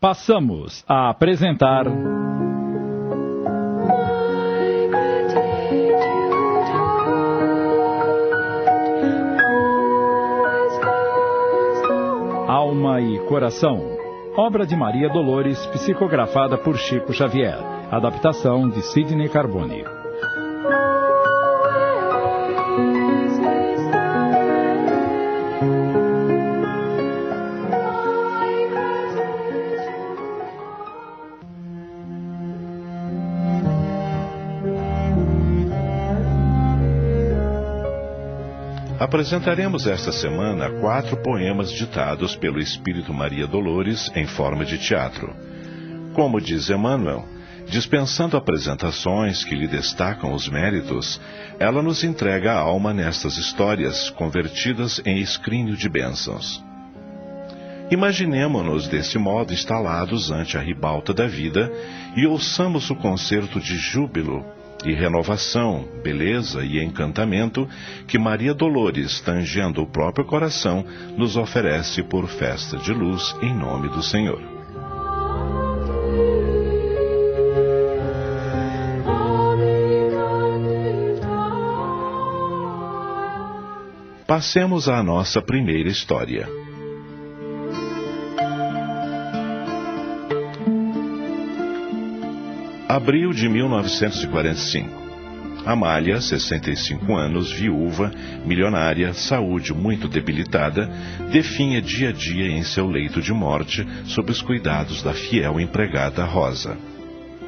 Passamos a apresentar. Alma e Coração. Obra de Maria Dolores, psicografada por Chico Xavier. Adaptação de Sidney Carbone. Apresentaremos esta semana quatro poemas ditados pelo Espírito Maria Dolores em forma de teatro. Como diz Emmanuel, dispensando apresentações que lhe destacam os méritos, ela nos entrega a alma nestas histórias convertidas em escrínio de bênçãos. Imaginemo-nos desse modo instalados ante a ribalta da vida e ouçamos o concerto de júbilo e renovação, beleza e encantamento que Maria Dolores, tangendo o próprio coração, nos oferece por festa de luz em nome do Senhor. Passemos à nossa primeira história. Abril de 1945. Amália, 65 anos, viúva, milionária, saúde muito debilitada, definha dia a dia em seu leito de morte sob os cuidados da fiel empregada Rosa.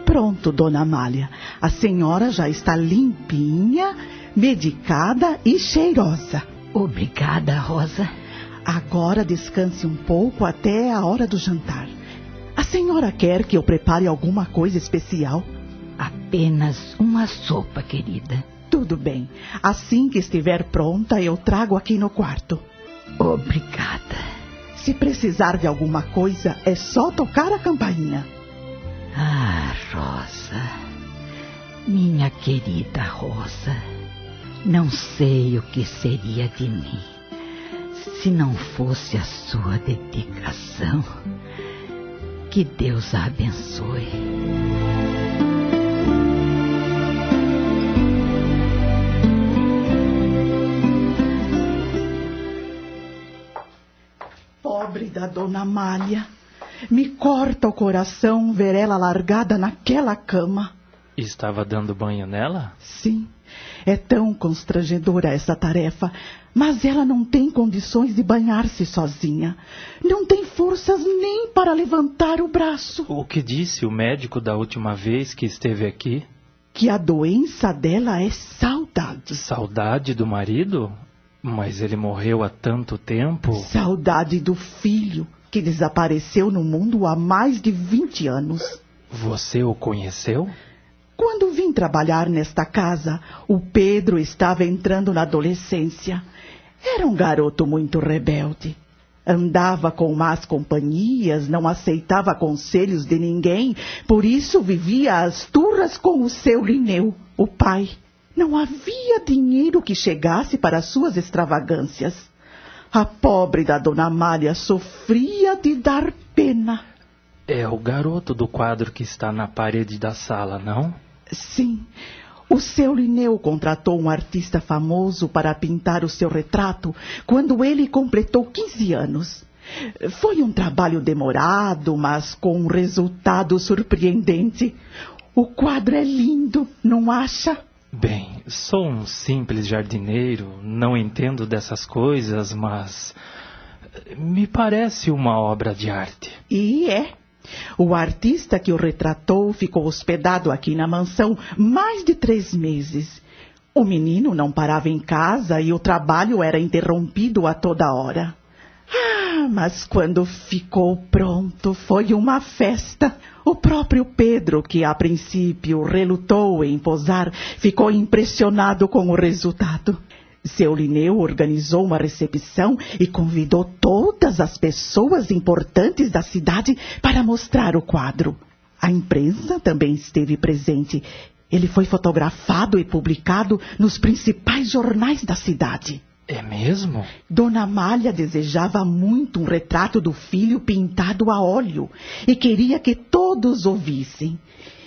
Pronto, dona Amália. A senhora já está limpinha, medicada e cheirosa. Obrigada, Rosa. Agora descanse um pouco até a hora do jantar. A senhora quer que eu prepare alguma coisa especial? Apenas uma sopa, querida. Tudo bem. Assim que estiver pronta, eu trago aqui no quarto. Obrigada. Se precisar de alguma coisa, é só tocar a campainha. Ah, Rosa. Minha querida Rosa. Não sei o que seria de mim se não fosse a sua dedicação. Que Deus a abençoe. Pobre da dona Amália. Me corta o coração ver ela largada naquela cama. Estava dando banho nela? Sim. É tão constrangedora essa tarefa, mas ela não tem condições de banhar-se sozinha. Não tem forças nem para levantar o braço. O que disse o médico da última vez que esteve aqui? Que a doença dela é saudade. Saudade do marido? Mas ele morreu há tanto tempo. Saudade do filho, que desapareceu no mundo há mais de 20 anos. Você o conheceu? Quando vim trabalhar nesta casa, o Pedro estava entrando na adolescência. Era um garoto muito rebelde. Andava com más companhias, não aceitava conselhos de ninguém, por isso vivia às turras com o seu Lineu, o pai. Não havia dinheiro que chegasse para suas extravagâncias. A pobre da dona Amália sofria de dar pena. É o garoto do quadro que está na parede da sala, não? Sim. O seu Lineu contratou um artista famoso para pintar o seu retrato quando ele completou 15 anos. Foi um trabalho demorado, mas com um resultado surpreendente. O quadro é lindo, não acha? Bem, sou um simples jardineiro, não entendo dessas coisas, mas. me parece uma obra de arte. E é. O artista que o retratou ficou hospedado aqui na mansão mais de três meses. O menino não parava em casa e o trabalho era interrompido a toda hora. Ah, mas quando ficou pronto foi uma festa. O próprio Pedro, que a princípio relutou em posar, ficou impressionado com o resultado. Seu Lineu organizou uma recepção e convidou todas as pessoas importantes da cidade para mostrar o quadro. A imprensa também esteve presente. Ele foi fotografado e publicado nos principais jornais da cidade. É mesmo? Dona Amália desejava muito um retrato do filho pintado a óleo e queria que todos ouvissem.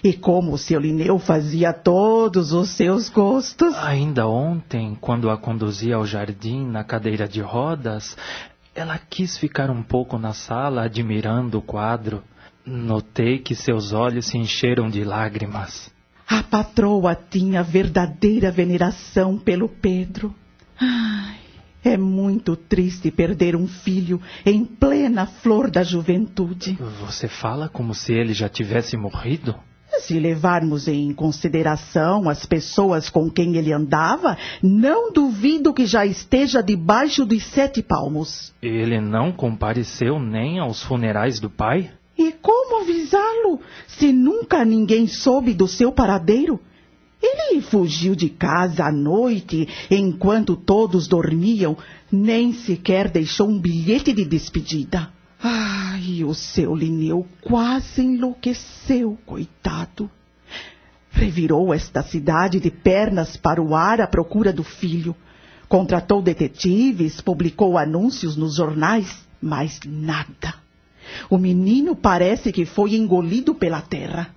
E como o seu Lineu fazia todos os seus gostos. Ainda ontem, quando a conduzia ao jardim na cadeira de rodas, ela quis ficar um pouco na sala admirando o quadro. Notei que seus olhos se encheram de lágrimas. A patroa tinha verdadeira veneração pelo Pedro. Ai, é muito triste perder um filho em plena flor da juventude. Você fala como se ele já tivesse morrido? Se levarmos em consideração as pessoas com quem ele andava, não duvido que já esteja debaixo dos sete palmos. Ele não compareceu nem aos funerais do pai? E como avisá-lo se nunca ninguém soube do seu paradeiro? Ele fugiu de casa à noite, enquanto todos dormiam, nem sequer deixou um bilhete de despedida. Ai, o seu Lineu quase enlouqueceu, coitado. Revirou esta cidade de pernas para o ar à procura do filho. Contratou detetives, publicou anúncios nos jornais, mas nada. O menino parece que foi engolido pela terra.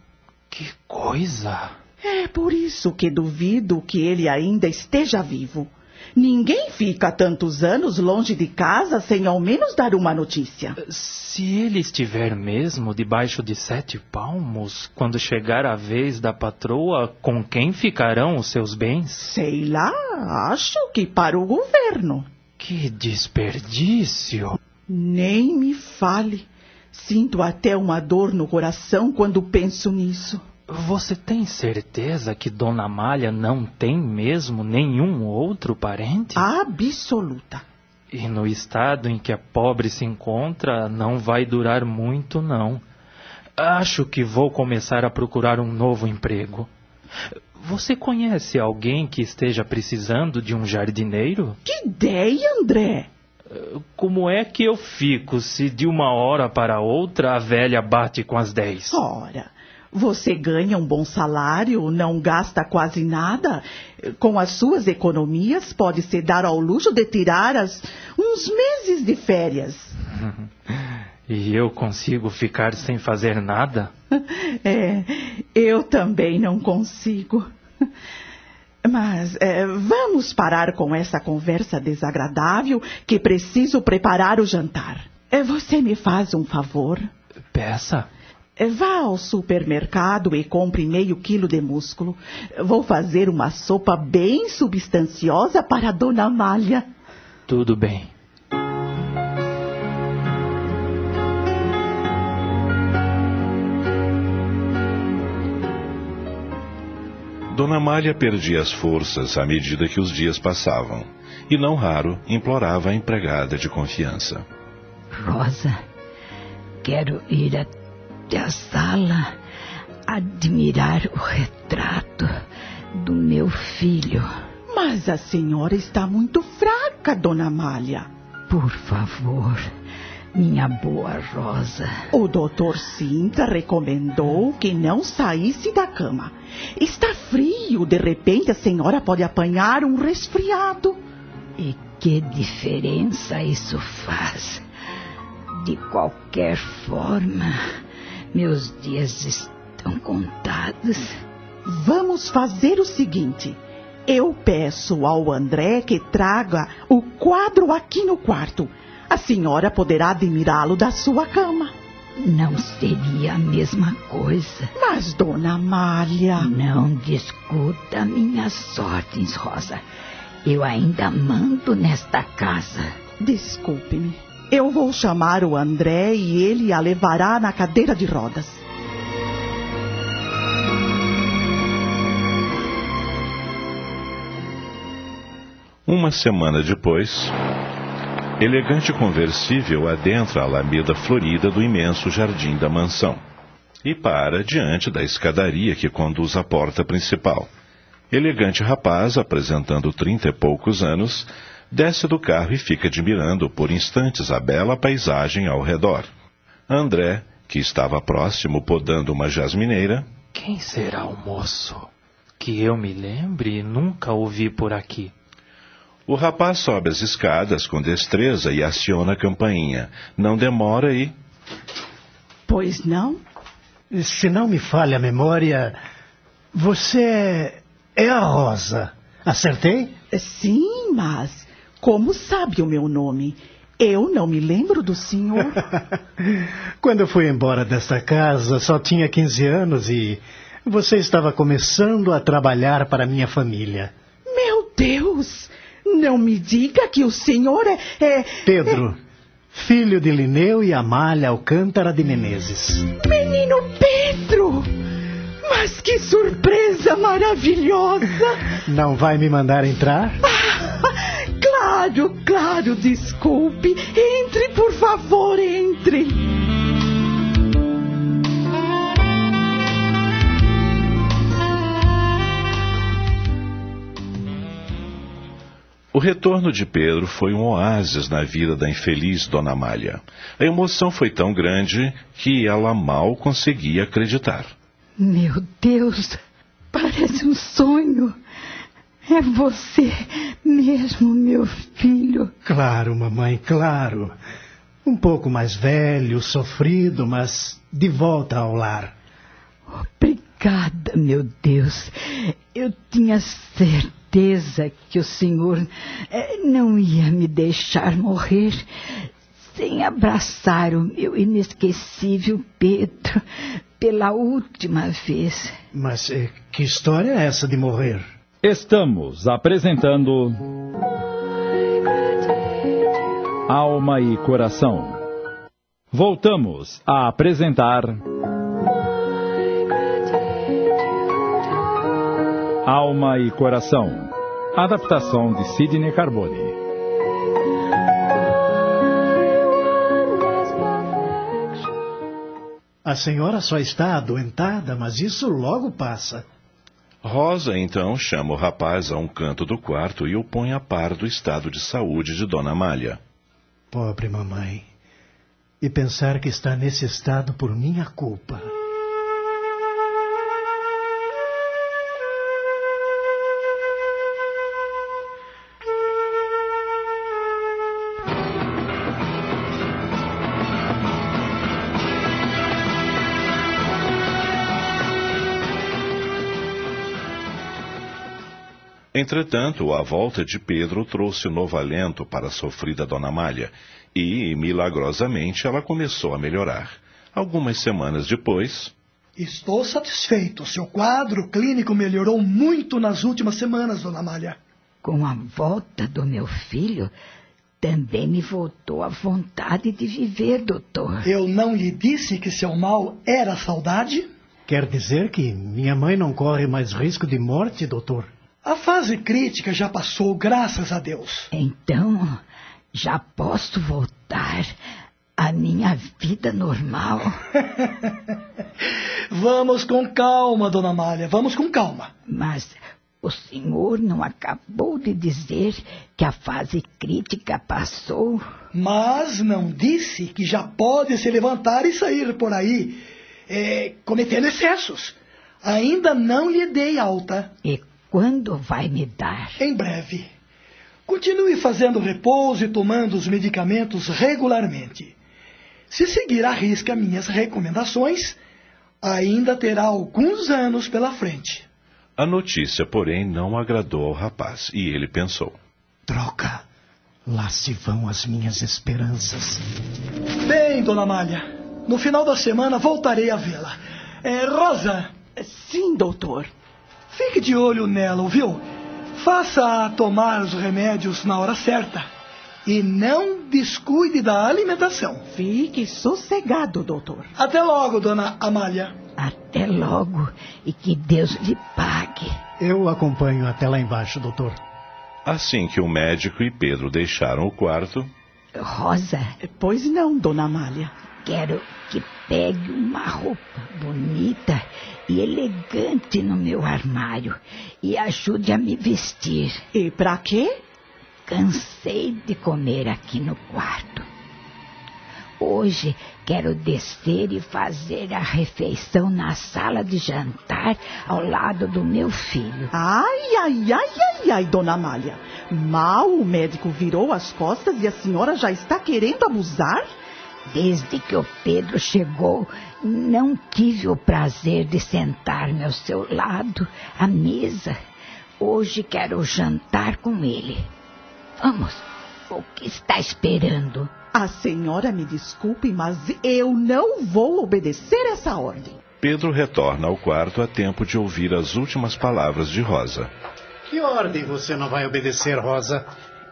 Que coisa! É por isso que duvido que ele ainda esteja vivo. Ninguém fica tantos anos longe de casa sem ao menos dar uma notícia. Se ele estiver mesmo debaixo de sete palmos, quando chegar a vez da patroa, com quem ficarão os seus bens? Sei lá, acho que para o governo. Que desperdício! Nem me fale. Sinto até uma dor no coração quando penso nisso. Você tem certeza que Dona Malha não tem mesmo nenhum outro parente? Absoluta. E no estado em que a pobre se encontra, não vai durar muito, não. Acho que vou começar a procurar um novo emprego. Você conhece alguém que esteja precisando de um jardineiro? Que ideia, André! Como é que eu fico se de uma hora para outra a velha bate com as dez? Ora, você ganha um bom salário, não gasta quase nada. Com as suas economias, pode se dar ao luxo de tirar as, uns meses de férias. E eu consigo ficar sem fazer nada? É, eu também não consigo. Mas é, vamos parar com essa conversa desagradável que preciso preparar o jantar. É, você me faz um favor? Peça. Vá ao supermercado e compre meio quilo de músculo. Vou fazer uma sopa bem substanciosa para a dona Amália. Tudo bem. Dona Amália perdia as forças à medida que os dias passavam, e não raro implorava a empregada de confiança. Rosa, quero ir até a sala admirar o retrato do meu filho. Mas a senhora está muito fraca, dona Amália. Por favor, minha boa Rosa. O doutor Sinta recomendou que não saísse da cama. Está frio, de repente a senhora pode apanhar um resfriado. E que diferença isso faz? De qualquer forma, meus dias estão contados. Vamos fazer o seguinte. Eu peço ao André que traga o quadro aqui no quarto. A senhora poderá admirá-lo da sua cama. Não seria a mesma coisa. Mas, dona Amália. Não discuta minhas ordens, Rosa. Eu ainda mando nesta casa. Desculpe-me. Eu vou chamar o André e ele a levará na cadeira de rodas. Uma semana depois, elegante conversível adentra a alameda florida do imenso jardim da mansão e para diante da escadaria que conduz à porta principal. Elegante rapaz, apresentando trinta e poucos anos, desce do carro e fica admirando por instantes a bela paisagem ao redor. André, que estava próximo podando uma jasmineira. Quem será o moço? Que eu me lembre, nunca o vi por aqui. O rapaz sobe as escadas com destreza e aciona a campainha. Não demora e. Pois não? Se não me falha a memória, você é a Rosa. Acertei? Sim, mas como sabe o meu nome? Eu não me lembro do senhor. Quando eu fui embora desta casa, só tinha 15 anos e você estava começando a trabalhar para minha família. Meu Deus! Não me diga que o senhor é. é Pedro, é... filho de Lineu e Amália Alcântara de Menezes. Menino Pedro! Mas que surpresa maravilhosa! Não vai me mandar entrar? Claro, claro, desculpe. Entre, por favor, entre. O retorno de Pedro foi um oásis na vida da infeliz Dona Amália. A emoção foi tão grande que ela mal conseguia acreditar. Meu Deus, parece um sonho. É você mesmo, meu filho. Claro, mamãe, claro. Um pouco mais velho, sofrido, mas de volta ao lar. Obrigada, meu Deus. Eu tinha certeza que o Senhor eh, não ia me deixar morrer sem abraçar o meu inesquecível Pedro pela última vez. Mas eh, que história é essa de morrer? Estamos apresentando. Alma e Coração. Voltamos a apresentar. Alma e Coração. Adaptação de Sidney Carbone. A senhora só está adoentada, mas isso logo passa. Rosa então chama o rapaz a um canto do quarto e o põe a par do estado de saúde de Dona Amália. Pobre mamãe. E pensar que está nesse estado por minha culpa. Entretanto, a volta de Pedro trouxe novo alento para a sofrida Dona Malha, e, milagrosamente, ela começou a melhorar. Algumas semanas depois. Estou satisfeito. Seu quadro clínico melhorou muito nas últimas semanas, Dona Malha. Com a volta do meu filho, também me voltou a vontade de viver, doutor. Eu não lhe disse que seu mal era saudade? Quer dizer que minha mãe não corre mais risco de morte, doutor? A fase crítica já passou, graças a Deus. Então, já posso voltar à minha vida normal. vamos com calma, dona Malha, vamos com calma. Mas o senhor não acabou de dizer que a fase crítica passou? Mas não disse que já pode se levantar e sair por aí, é, cometendo excessos. Ainda não lhe dei alta. E quando vai me dar? Em breve. Continue fazendo repouso e tomando os medicamentos regularmente. Se seguir à risca minhas recomendações, ainda terá alguns anos pela frente. A notícia, porém, não agradou ao rapaz e ele pensou: Troca, lá se vão as minhas esperanças. Bem, dona Malha, no final da semana voltarei a vê-la. É, Rosa. Sim, doutor. Fique de olho nela, ouviu? Faça tomar os remédios na hora certa. E não descuide da alimentação. Fique sossegado, doutor. Até logo, dona Amália. Até logo. E que Deus lhe pague. Eu acompanho até lá embaixo, doutor. Assim que o médico e Pedro deixaram o quarto. Rosa. Pois não, dona Amália. Quero que pegue uma roupa bonita e elegante no meu armário e ajude a me vestir. E para quê? Cansei de comer aqui no quarto. Hoje quero descer e fazer a refeição na sala de jantar ao lado do meu filho. Ai, ai, ai, ai, ai, dona Amália. Mal o médico virou as costas e a senhora já está querendo abusar? Desde que o Pedro chegou, não tive o prazer de sentar-me ao seu lado, à mesa. Hoje quero jantar com ele. Vamos, o que está esperando? A senhora me desculpe, mas eu não vou obedecer essa ordem. Pedro retorna ao quarto a tempo de ouvir as últimas palavras de Rosa. Que ordem você não vai obedecer, Rosa?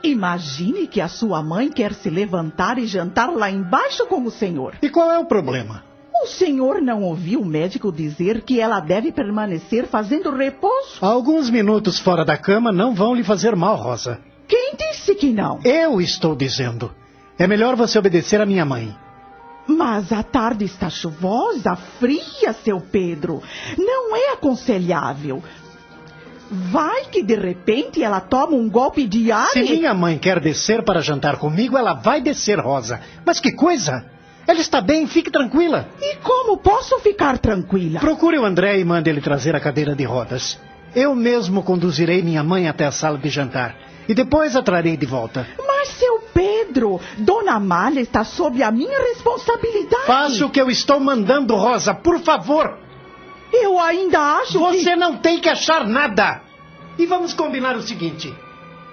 Imagine que a sua mãe quer se levantar e jantar lá embaixo com o senhor. E qual é o problema? O senhor não ouviu o médico dizer que ela deve permanecer fazendo repouso? Alguns minutos fora da cama não vão lhe fazer mal, Rosa. Quem disse que não? Eu estou dizendo. É melhor você obedecer à minha mãe. Mas a tarde está chuvosa, fria, seu Pedro. Não é aconselhável. Vai que de repente ela toma um golpe de ar Se minha mãe quer descer para jantar comigo, ela vai descer, Rosa. Mas que coisa! Ela está bem, fique tranquila. E como posso ficar tranquila? Procure o André e mande ele trazer a cadeira de rodas. Eu mesmo conduzirei minha mãe até a sala de jantar. E depois a trarei de volta. Mas, seu Pedro, Dona Amália está sob a minha responsabilidade. Faça o que eu estou mandando, Rosa, por favor. Eu ainda acho Você que... não tem que achar nada. E vamos combinar o seguinte: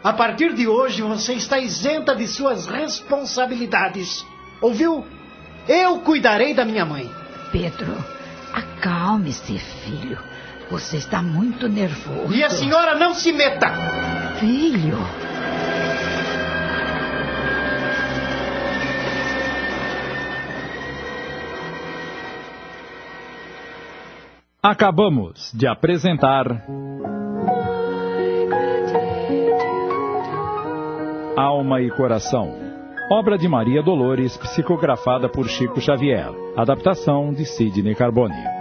a partir de hoje você está isenta de suas responsabilidades. Ouviu? Eu cuidarei da minha mãe. Pedro, acalme-se, filho. Você está muito nervoso. E a senhora não se meta. Filho. Acabamos de apresentar. Alma e Coração. Obra de Maria Dolores, psicografada por Chico Xavier. Adaptação de Sidney Carbone.